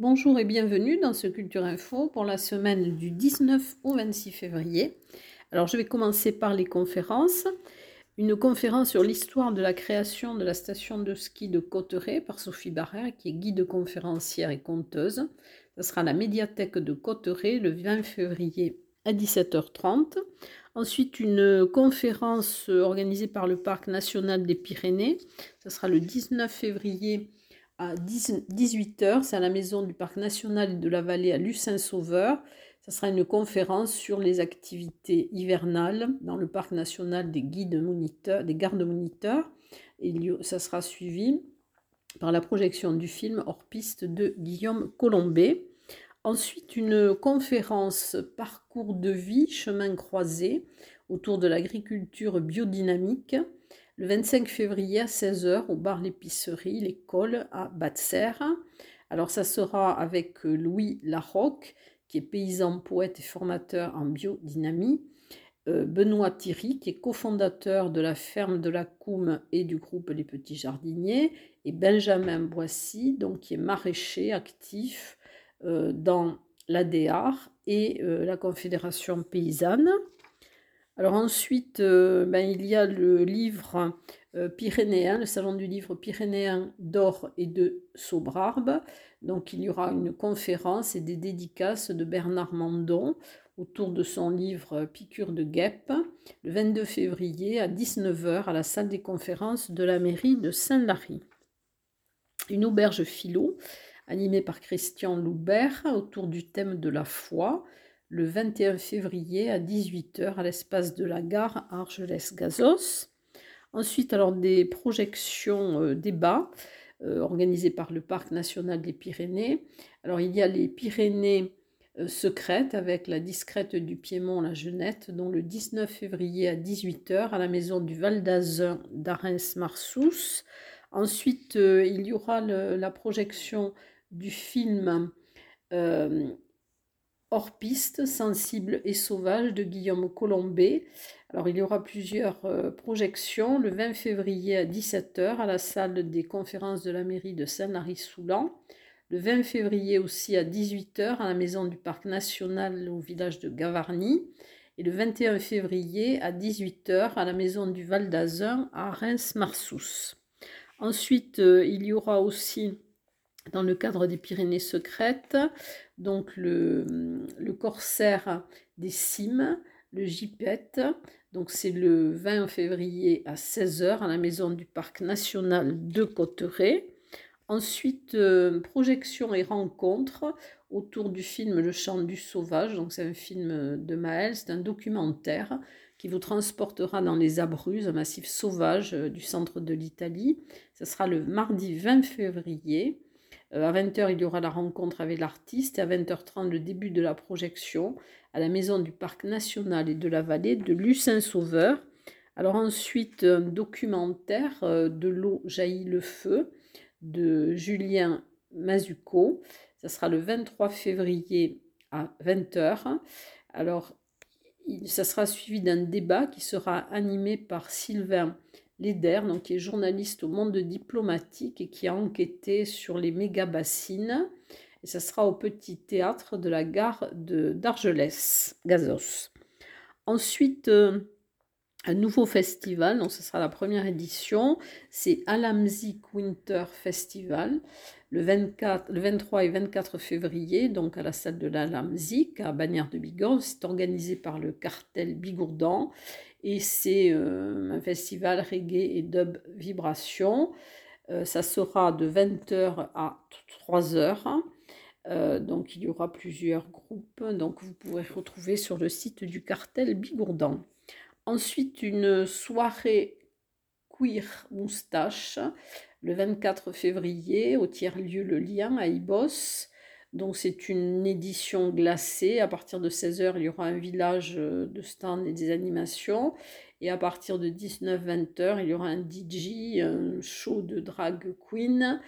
Bonjour et bienvenue dans ce Culture Info pour la semaine du 19 au 26 février. Alors je vais commencer par les conférences. Une conférence sur l'histoire de la création de la station de ski de Cotteret par Sophie Barrère, qui est guide conférencière et conteuse. Ce sera à la médiathèque de Cotteret le 20 février à 17h30. Ensuite, une conférence organisée par le Parc national des Pyrénées. Ce sera le 19 février à 18h. C'est à la maison du Parc national de la vallée à Lucin-Sauveur. Ce sera une conférence sur les activités hivernales dans le Parc national des guides moniteurs, des gardes moniteurs. Et ça sera suivi par la projection du film hors piste de Guillaume Colombet. Ensuite, une conférence parcours de vie, chemin croisé autour de l'agriculture biodynamique le 25 février à 16h au bar L'épicerie, l'école à Batser. Alors ça sera avec euh, Louis Larocque, qui est paysan, poète et formateur en biodynamie. Euh, Benoît Thierry, qui est cofondateur de la ferme de la Coume et du groupe Les Petits Jardiniers. Et Benjamin Boissy, donc, qui est maraîcher actif euh, dans l'ADR et la Confédération paysanne. Alors ensuite, euh, ben, il y a le livre pyrénéen, le salon du livre pyrénéen d'Or et de Sobrarbe. Donc il y aura une conférence et des dédicaces de Bernard Mandon autour de son livre Piqûre de guêpe, le 22 février à 19h à la salle des conférences de la mairie de Saint-Lary. Une auberge philo animé par Christian Loubert autour du thème de la foi le 21 février à 18h à l'espace de la gare Argelès-Gazos. Ensuite, alors des projections euh, débats euh, organisées par le Parc national des Pyrénées. Alors, il y a les Pyrénées euh, secrètes avec la discrète du Piémont, la Genette, dont le 19 février à 18h à la maison du Val d'Azun d'Arens-Marsous. Ensuite, il y aura la projection du film euh, Hors piste, sensible et sauvage de Guillaume Colombet. Alors il y aura plusieurs euh, projections le 20 février à 17h à la salle des conférences de la mairie de Saint-Lary-Soulan. Le 20 février aussi à 18h à la maison du parc national au village de Gavarnie. Et le 21 février à 18h à la maison du Val d'Azun à Reims-Marsous. Ensuite, euh, il y aura aussi dans le cadre des Pyrénées secrètes, donc le, corsaire des cimes, le Gipette. Donc c'est le 20 février à 16h à la maison du Parc national de Cotteret. Ensuite, euh, projection et rencontre autour du film Le chant du sauvage. Donc c'est un film de Maël, c'est un documentaire qui vous transportera dans les Abruzzes, un massif sauvage euh, du centre de l'Italie. Ce sera le mardi 20 février euh, à 20h, il y aura la rencontre avec l'artiste à 20h30, le début de la projection à la maison du Parc national et de la vallée de Lucin-Sauveur. Alors ensuite, un documentaire euh, de l'eau jaillit le feu de Julien Mazuco. Ça sera le 23 février à 20h. Alors, ça sera suivi d'un débat qui sera animé par Sylvain Leder, donc, qui est journaliste au monde diplomatique et qui a enquêté sur les méga-bassines. Et ça sera au petit théâtre de la gare d'Argelès, Gazos. Ensuite, euh, un nouveau festival, donc ce sera la première édition, c'est Alamzik Winter Festival, le, 24, le 23 et 24 février, donc à la salle de l'Alamzik, à Bagnères de Bigorre. C'est organisé par le cartel Bigourdan et c'est euh, un festival reggae et dub vibration. Euh, ça sera de 20h à 3h. Euh, donc il y aura plusieurs groupes, donc vous pourrez retrouver sur le site du cartel Bigourdan. Ensuite, une soirée queer moustache le 24 février au tiers-lieu Le Lien à Ibos. Donc c'est une édition glacée. À partir de 16h, il y aura un village euh, de stands et des animations. Et à partir de 19-20h, il y aura un DJ, un show de drag queen,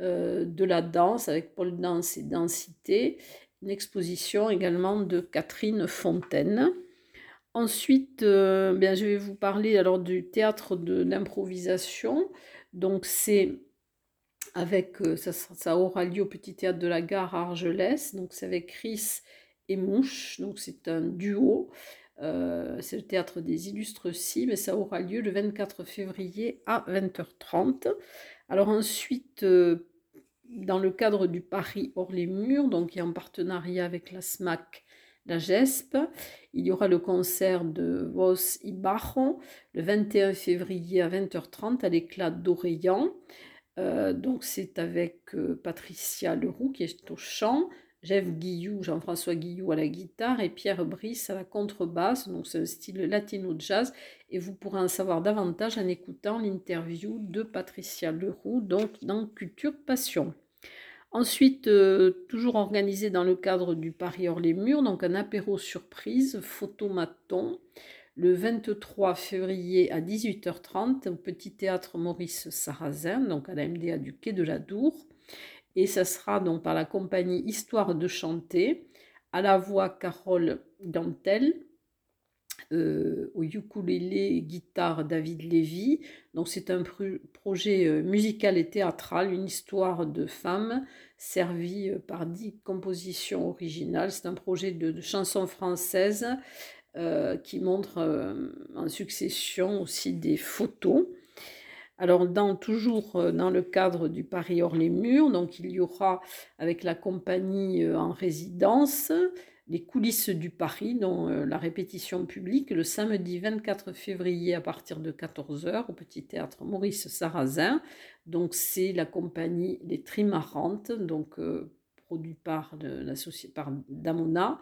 euh, de la danse avec Paul Danse et Densité. Une exposition également de Catherine Fontaine. Ensuite, euh, bien, je vais vous parler alors du théâtre d'improvisation. Donc c'est avec, euh, ça, aura lieu au Petit Théâtre de la Gare à Argelès. Donc c'est avec Chris et Mouche. Donc c'est un duo. Euh, c'est le théâtre des illustres cibles et ça aura lieu le 24 février à 20h30. Alors ensuite, euh, dans le cadre du Paris hors les murs, donc est en partenariat avec la SMAC, la GESP, il y aura le concert de Vos Ibajo le 21 février à 20h30 à l'éclat d'Orléans. Euh, donc c'est avec Patricia Leroux qui est au chant, Jeff Guillou, Jean-François Guillou à la guitare et Pierre Brice à la contrebasse. Donc c'est un style latino jazz et vous pourrez en savoir davantage en écoutant l'interview de Patricia Leroux donc dans Culture Passion. Ensuite, euh, toujours organisé dans le cadre du Paris hors les murs, donc un apéro surprise, photomaton, le 23 février à 18h30 au Petit Théâtre Maurice Sarrazin, donc à la MDA du Quai de la Dour et ça sera donc par la compagnie Histoire de chanter, à la voix Carole Gantel, euh, au ukulélé guitare David Lévy. Donc c'est un projet euh, musical et théâtral, une histoire de femmes servie euh, par dix compositions originales. C'est un projet de, chansons françaises qui montre en succession aussi des photos. Alors, dans, toujours euh, dans le cadre du Paris hors les murs, donc il y aura avec la compagnie euh, en résidence les coulisses du Paris, dont euh, la répétition publique le samedi 24 février à partir de 14h au petit théâtre Maurice Sarrazin. Donc c'est la compagnie Les Trimarantes, donc produit par, société, par Damona.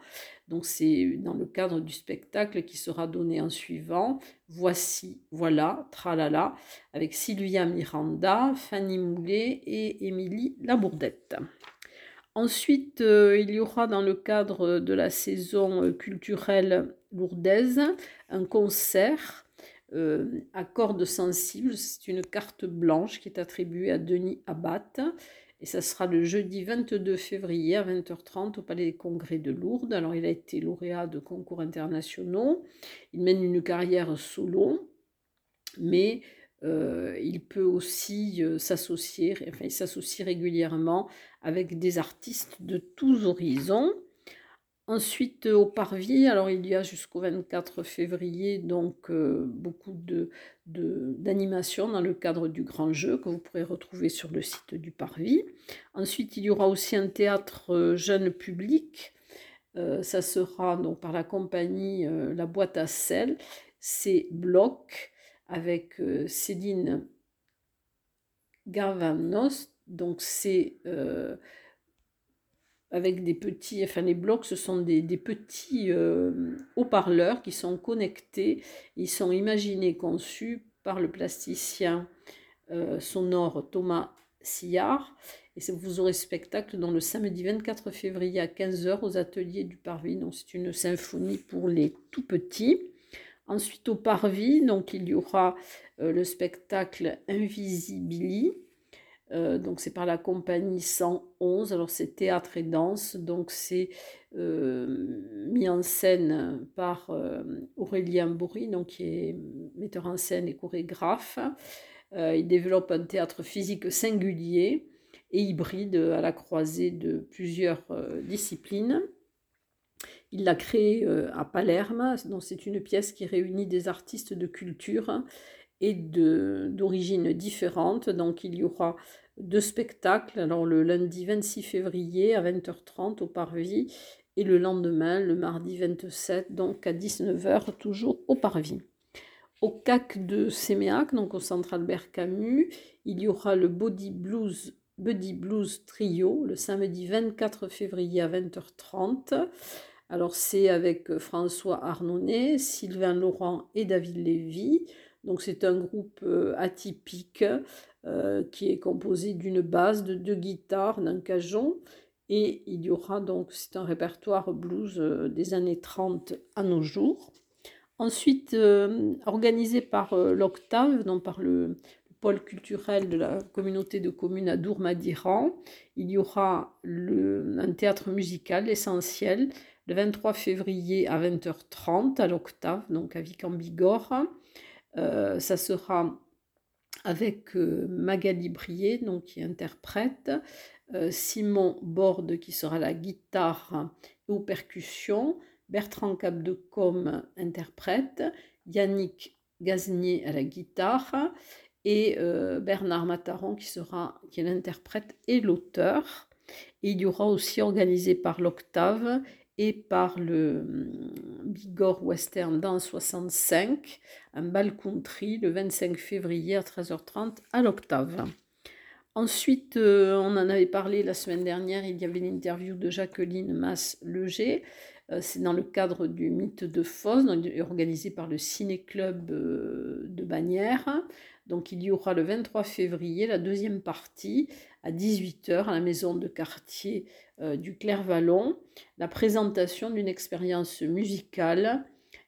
Donc c'est dans le cadre du spectacle qui sera donné en suivant. Voici, voilà, tralala, avec Sylvia Miranda, Fanny Moulet et Émilie Labourdette. Ensuite, euh, il y aura dans le cadre de la saison culturelle lourdaise un concert euh, à cordes sensibles. C'est une carte blanche qui est attribuée à Denis Abbat et ça sera le jeudi 22 février à 20h30 au Palais des Congrès de Lourdes. Alors il a été lauréat de concours internationaux. Il mène une carrière solo, mais euh, il peut aussi euh, s'associer, enfin il s'associe régulièrement avec des artistes de tous horizons. Ensuite, au Parvis, alors il y a jusqu'au 24 février donc euh, beaucoup de, d'animations dans le cadre du grand jeu que vous pourrez retrouver sur le site du Parvis. Ensuite, il y aura aussi un théâtre euh, jeune public. Euh, ça sera donc par la compagnie La Boîte à sel. C'est Bloc avec Céline Garvanos. Donc c'est avec des petits, enfin les blocs, ce sont des, petits euh, haut-parleurs qui sont connectés. Ils sont imaginés, conçus par le plasticien euh, sonore Thomas Sillard. Et vous aurez spectacle dans le samedi 24 février à 15h aux ateliers du Parvis. Donc c'est une symphonie pour les tout petits. Ensuite au Parvis, donc il y aura euh, le spectacle Invisibili euh, donc c'est par la compagnie 111. Alors c'est théâtre et danse. Donc c'est euh, mis en scène par euh, Aurélien Bourri, donc qui est metteur en scène et chorégraphe. il développe un théâtre physique singulier et hybride à la croisée de plusieurs disciplines. Il l'a créé à Palerme, donc c'est une pièce qui réunit des artistes de culture et d'origines différentes. Donc il y aura deux spectacles, alors le lundi 26 février à 20h30 au Parvis et le lendemain, le mardi 27, donc à 19h, toujours au Parvis. Au CAC de Séméac, donc au Centre Albert Camus, il y aura le Body Blues, Blues Trio le samedi 24 février à 20h30. Alors c'est avec François Arnonnet, Sylvain Laurent et David Lévy. Donc c'est un groupe euh, atypique euh, qui est composé d'une base, de deux guitares, d'un cajon. Et il y aura donc, c'est un répertoire blues euh, des années 30 à nos jours. Ensuite, organisé par l'Octave, donc par le, pôle culturel de la communauté de communes à Dourmadiran, il y aura un théâtre musical essentiel le 23 février à 20h30 à l'Octave, donc à Vic-en-Bigorre. Euh, ça sera avec Magali Brier, donc, qui interprète, Simon Borde qui sera la guitare et aux percussions, Bertrand Capdecom interprète, Yannick Gaznier à la guitare et Bernard Mataron qui sera qui est l'interprète et l'auteur. il y aura aussi organisé par l'Octave et par le hum, Bigorre Western dans 65, un bal country le 25 février à 13h30 à l'Octave. Ensuite, euh, on en avait parlé la semaine dernière, il y avait l'interview de Jacqueline Masse-Leger. Euh, c'est dans le cadre du mythe de Foz, organisé par le Ciné-Club euh, de Bagnères. Donc il y aura le 23 février la deuxième partie à 18h à la maison de quartier du Clair-Vallon, la présentation d'une expérience musicale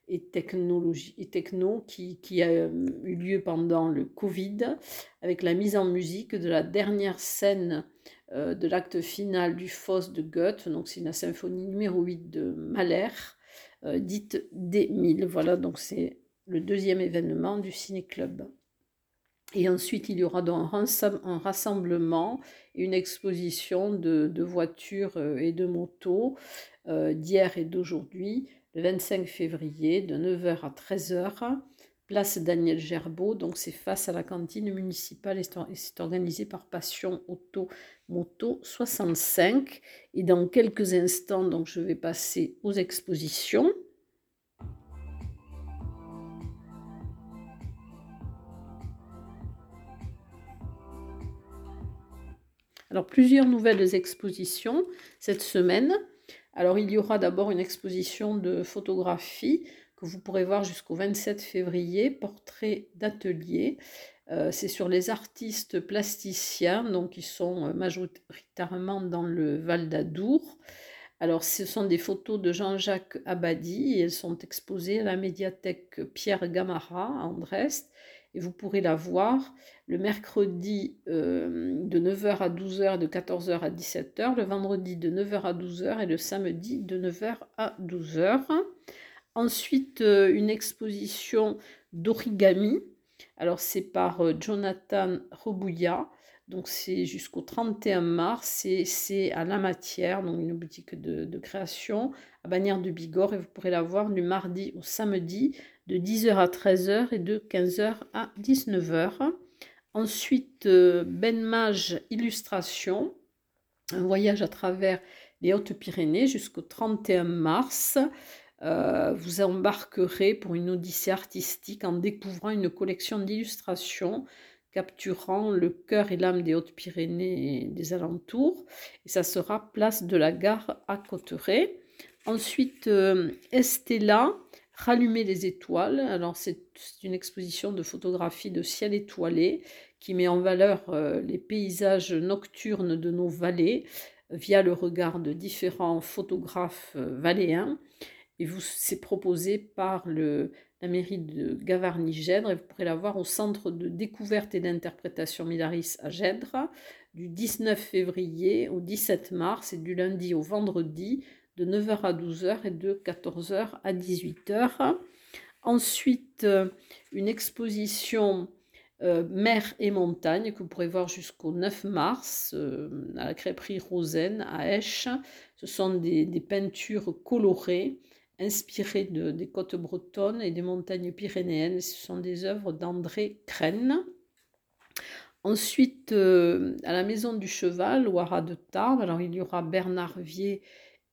et, technologie, techno qui, a euh, eu lieu pendant le Covid avec la mise en musique de la dernière scène euh, de l'acte final du Foss de Goethe. Donc c'est la symphonie numéro 8 de Mahler, euh, dite D1000. Voilà, donc c'est le deuxième événement du Ciné-Club. Et ensuite, il y aura un rassemblement une exposition de, voitures et de motos d'hier et d'aujourd'hui le 25 février de 9h à 13h, place Daniel Gerbeau. Donc c'est face à la cantine municipale et c'est organisé par Passion Auto Moto 65. Et dans quelques instants, donc je vais passer aux expositions. Alors plusieurs nouvelles expositions cette semaine. Alors il y aura d'abord une exposition de photographie que vous pourrez voir jusqu'au 27 février, portrait d'atelier. Euh, c'est sur les artistes plasticiens, donc ils sont euh, majoritairement dans le Val d'Adour. Alors ce sont des photos de Jean-Jacques Abadi et elles sont exposées à la médiathèque Pierre Gamara à Andrest et vous pourrez la voir le mercredi euh, de 9h à 12h et de 14h à 17h, le vendredi de 9h à 12h et le samedi de 9h à 12h. Ensuite, euh, une exposition d'origami. Alors, c'est par euh, Jonathan Robouya. Donc, c'est jusqu'au 31 mars. C'est à La Matière, donc une boutique de, création à Bagnères de Bigorre. Et vous pourrez la voir du mardi au samedi de 10h à 13h et de 15h à 19h. Ensuite, euh, Ben Mage Illustration, un voyage à travers les Hautes-Pyrénées jusqu'au 31 mars. Euh, vous embarquerez pour une odyssée artistique en découvrant une collection d'illustrations capturant le cœur et l'âme des Hautes-Pyrénées et des alentours. Et ça sera place de la gare à Cotteret. Ensuite, euh, Estella, Rallumer les étoiles. Alors c'est une exposition de photographie de ciel étoilé qui met en valeur euh, les paysages nocturnes de nos vallées via le regard de différents photographes euh, valléens. Et vous, c'est proposé par la mairie de Gavarnie-Gèdre et vous pourrez la voir au centre de découverte et d'interprétation Milaris à Gèdre du 19 février au 17 mars et du lundi au vendredi de 9h à 12h et de 14h à 18h. Ensuite, euh, une exposition euh, mer et montagne que vous pourrez voir jusqu'au 9 mars euh, à la crêperie Rosen à Esch. Ce sont des, peintures colorées inspirées de, des côtes bretonnes et des montagnes pyrénéennes. Ce sont des œuvres d'André Crène. Ensuite, à la Maison du Cheval, au Haras de Tarbes, alors il y aura Bernard Vier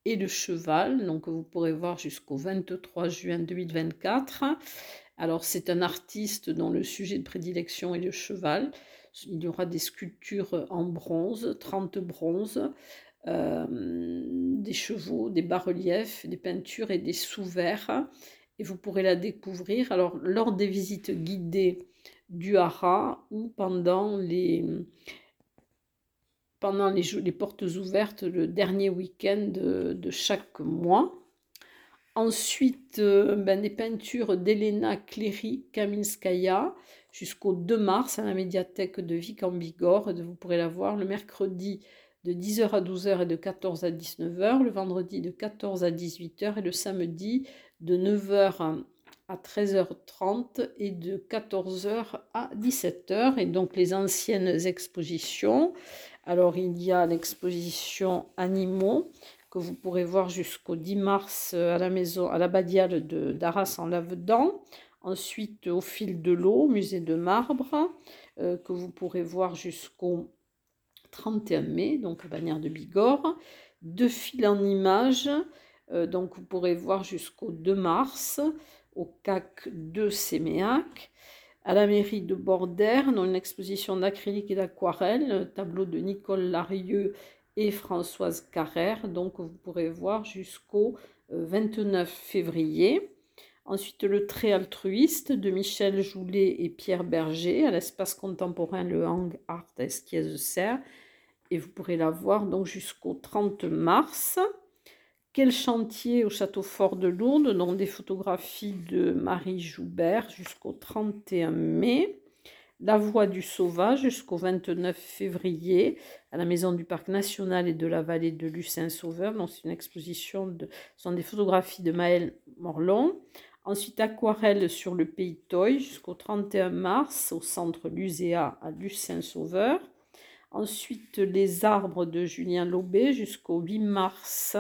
et le cheval, donc vous pourrez voir jusqu'au 23 juin 2024. Alors c'est un artiste dont le sujet de prédilection est le cheval. Il y aura des sculptures en bronze, 30 bronzes, euh, des chevaux, des bas-reliefs, des peintures et des sous-verts. Et vous pourrez la découvrir alors lors des visites guidées du Hara ou pendant les, pendant les, portes ouvertes le dernier week-end de, chaque mois. Ensuite, euh, ben, des peintures d'Elena Cléry Kaminskaya jusqu'au 2 mars à la médiathèque de Vic en Bigorre. Vous pourrez la voir le mercredi de 10h à 12h et de 14 à 19h, le vendredi de 14 à 18h et le samedi de 9h à 13h30 et de 14h à 17h. Et donc les anciennes expositions. Alors il y a l'exposition animaux que vous pourrez voir jusqu'au 10 mars à la maison, à la Badiale d'Arras en Lavedan. Ensuite au fil de l'eau, musée de marbre, euh, que vous pourrez voir jusqu'au 31 mai, donc à Bagnères de Bigorre. Deux fils en images, euh, donc vous pourrez voir jusqu'au 2 mars au CAC de Séméac. À la mairie de Bordère, dans une exposition d'acrylique et d'aquarelle, tableau de Nicole Larieux et Françoise Carrère. Donc vous pourrez voir jusqu'au 29 euh, février. Ensuite, le trait altruiste de Michel Joulet et Pierre Berger à l'espace contemporain Le Hang Art Esquies-Serre et vous pourrez la voir jusqu'au 30 mars. Quel chantier au château fort de Lourdes, donc des photographies de Marie Joubert jusqu'au 31 mai. La Voix du Sauvage jusqu'au 29 février à la Maison du Parc National et de la Vallée de Lucin-Sauveur. C'est une exposition, ce sont des photographies de Maël Morlon. Ensuite, aquarelle sur le Pays Toy jusqu'au 31 mars au centre Luséa à Lucin-Sauveur. Ensuite, les arbres de Julien Lobé jusqu'au 8 mars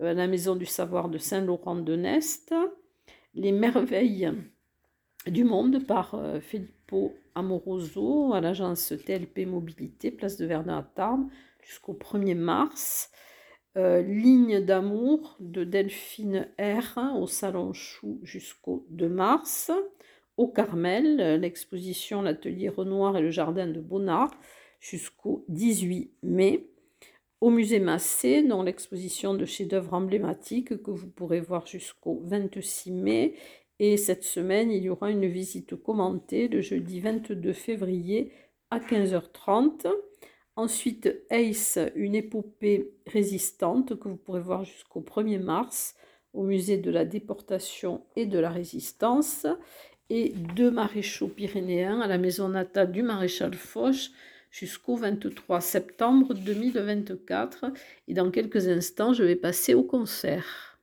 à la Maison du Savoir de Saint-Laurent-de-Nest. Les merveilles du monde par euh, Filippo Amoroso à l'agence TLP Mobilité, place de Verdun à Tarbes, jusqu'au 1er mars. Euh, Ligne d'amour de Delphine R au Salon Chou jusqu'au 2 mars. Au Carmel, l'exposition L'Atelier Renoir et le Jardin de Bonnard jusqu'au 18 mai. Au musée Massé, dans l'exposition de chefs-d'œuvre emblématiques que vous pourrez voir jusqu'au 26 mai. Et cette semaine, il y aura une visite commentée le jeudi 22 février à 15h30. Ensuite, Ace, une épopée résistante que vous pourrez voir jusqu'au 1er mars au musée de la déportation et de la résistance. Et deux maréchaux pyrénéens à la maison natale du maréchal Foch jusqu'au 23 septembre 2024. Et dans quelques instants, je vais passer au concert.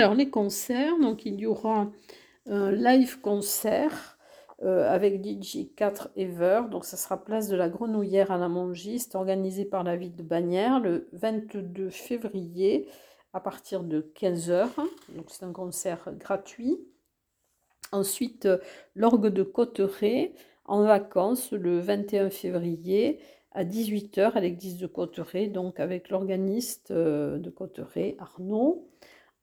Alors, les concerts, donc il y aura un live concert euh, avec DJ 4 Ever. Donc, ça sera place de la Grenouillère à la Mongiste, organisé par la ville de Bagnères le 22 février à partir de 15h. Donc, c'est un concert gratuit. Ensuite, l'orgue de Cotteret en vacances le 21 février à 18h à l'église de Cotteret, donc avec l'organiste euh, de Cotteret, Arnaud.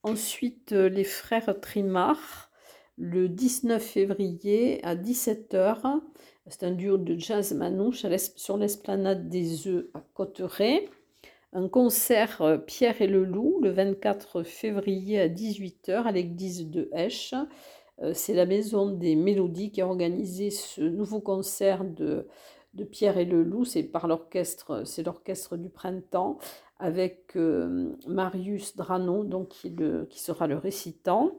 Ensuite, euh, les frères Trimard, le 19 février à 17h. C'est un duo de jazz manouche sur l'esplanade des œufs à Cotteret. Un concert euh, Pierre et le Loup le 24 février à 18h à l'église de Esch. Euh, c'est la maison des mélodies qui a organisé ce nouveau concert de, de Pierre et le Loup. C'est par l'orchestre, c'est l'orchestre du printemps avec euh, Marius Drano, donc qui, sera le récitant.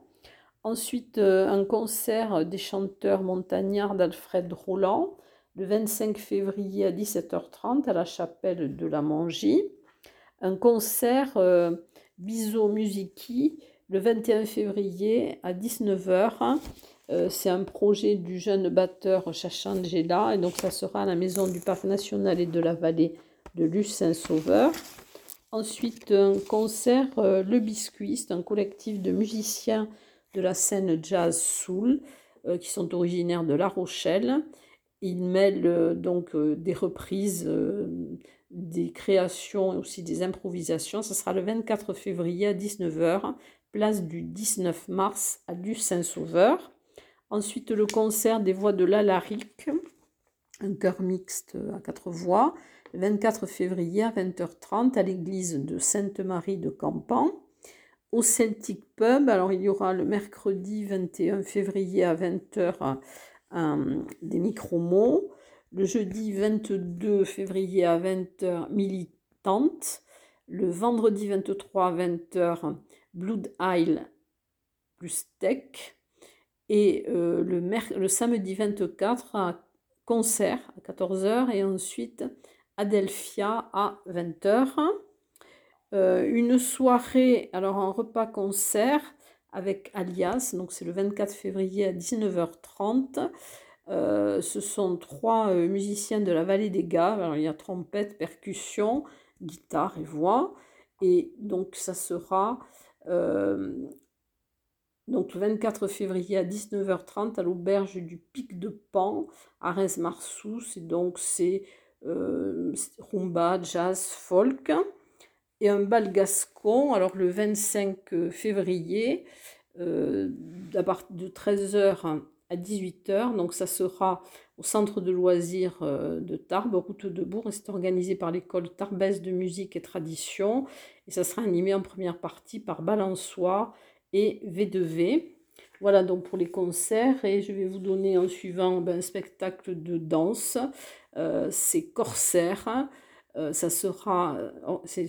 Ensuite, euh, un concert des chanteurs montagnards d'Alfred Roland, le 25 février à 17h30 à la chapelle de la Mangie. Un concert euh, Biso Musiki le 21 février à 19h. c'est un projet du jeune batteur Chachangela et donc ça sera à la maison du Parc national et de la vallée de Lucin-Sauveur. Ensuite, un concert euh, Le Biscuit, c'est un collectif de musiciens de la scène jazz soul euh, qui sont originaires de La Rochelle. Ils mêlent euh, donc des reprises, des créations et aussi des improvisations. Ce sera le 24 février à 19h, place du 19 mars à du Saint-Sauveur. Ensuite, le concert des voix de l'Alaric, un chœur mixte à quatre voix le 24 février à 20h30 à l'église de Sainte-Marie de Campan. Au Celtic Pub, alors il y aura le mercredi 21 février à 20h des micro-mots. le jeudi 22 février à 20h, Militante. Le vendredi 23 à 20h, Blood Isle plus Tech. Et euh, le, le samedi 24 à concert à 14h et ensuite Adelphia à 20h. Euh, une soirée, alors un repas concert avec Alias, donc c'est le 24 février à 19h30. Euh, ce sont trois euh, musiciens de la vallée des Gaves. il y a trompette, percussion, guitare et voix. Et donc ça sera donc le 24 février à 19h30 à l'auberge du Pic de Pan à Reims-Marsous. Et donc c'est euh, rumba, jazz, folk. Et un bal gascon, alors le 25 février, euh, de 13h à 18h. Donc ça sera au centre de loisirs euh, de Tarbes, route de Bourg. Et c'est organisé par l'école Tarbès de musique et tradition. Et ça sera animé en première partie par Balançois et V2V. Voilà donc pour les concerts et je vais vous donner en suivant ben, un spectacle de danse. Euh, c'est Corsaire. Euh, ça sera oh, c'est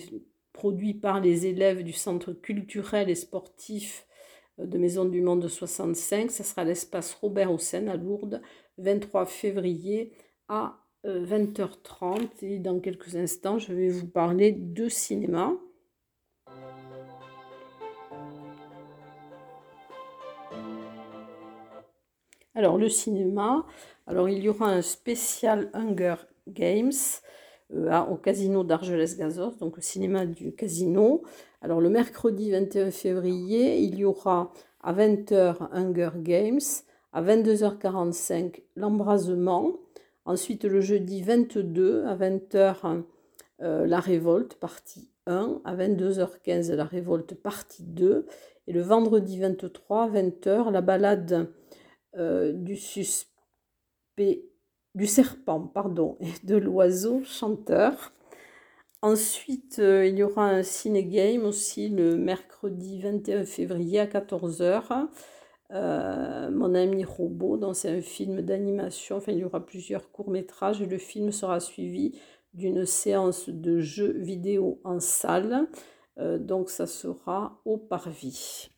produit par les élèves du centre culturel et sportif euh, de Maison du Monde 65. Ça sera l'espace Robert Hossein à Lourdes, 23 février à 20h30. Et dans quelques instants, je vais vous parler de cinéma. Alors, le cinéma, alors il y aura un spécial Hunger Games euh, au casino d'Argelès-Gazos, donc au cinéma du casino. Alors, le mercredi 21 février, il y aura à 20h Hunger Games, à 22h45 l'embrasement. Ensuite, le jeudi 22 à 20h, euh, la révolte, partie 1. À 22h15, la révolte, partie 2. Et le vendredi 23 à 20h, la balade euh, du suspect, du serpent, pardon, et de l'oiseau chanteur. Ensuite, euh, il y aura un ciné-game aussi le mercredi 21 février à 14h. Euh, mon ami robot, c'est un film d'animation, enfin il y aura plusieurs courts-métrages et le film sera suivi d'une séance de jeux vidéo en salle. donc ça sera au Parvis.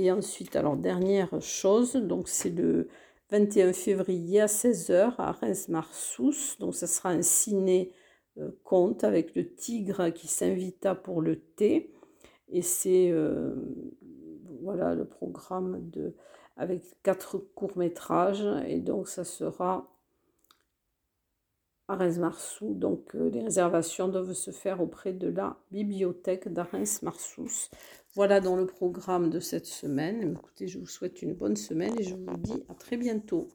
Et ensuite, alors dernière chose, donc c'est le 21 février à 16h à Reims-Marsous. Donc ça sera un ciné euh, conte avec le tigre qui s'invita pour le thé. Et c'est euh, voilà le programme de avec quatre courts-métrages. Et donc ça sera à Reims-Marsous. Donc euh, les réservations doivent se faire auprès de la bibliothèque d'Arens-Marsous. Voilà dans le programme de cette semaine. Écoutez, je vous souhaite une bonne semaine et je vous dis à très bientôt.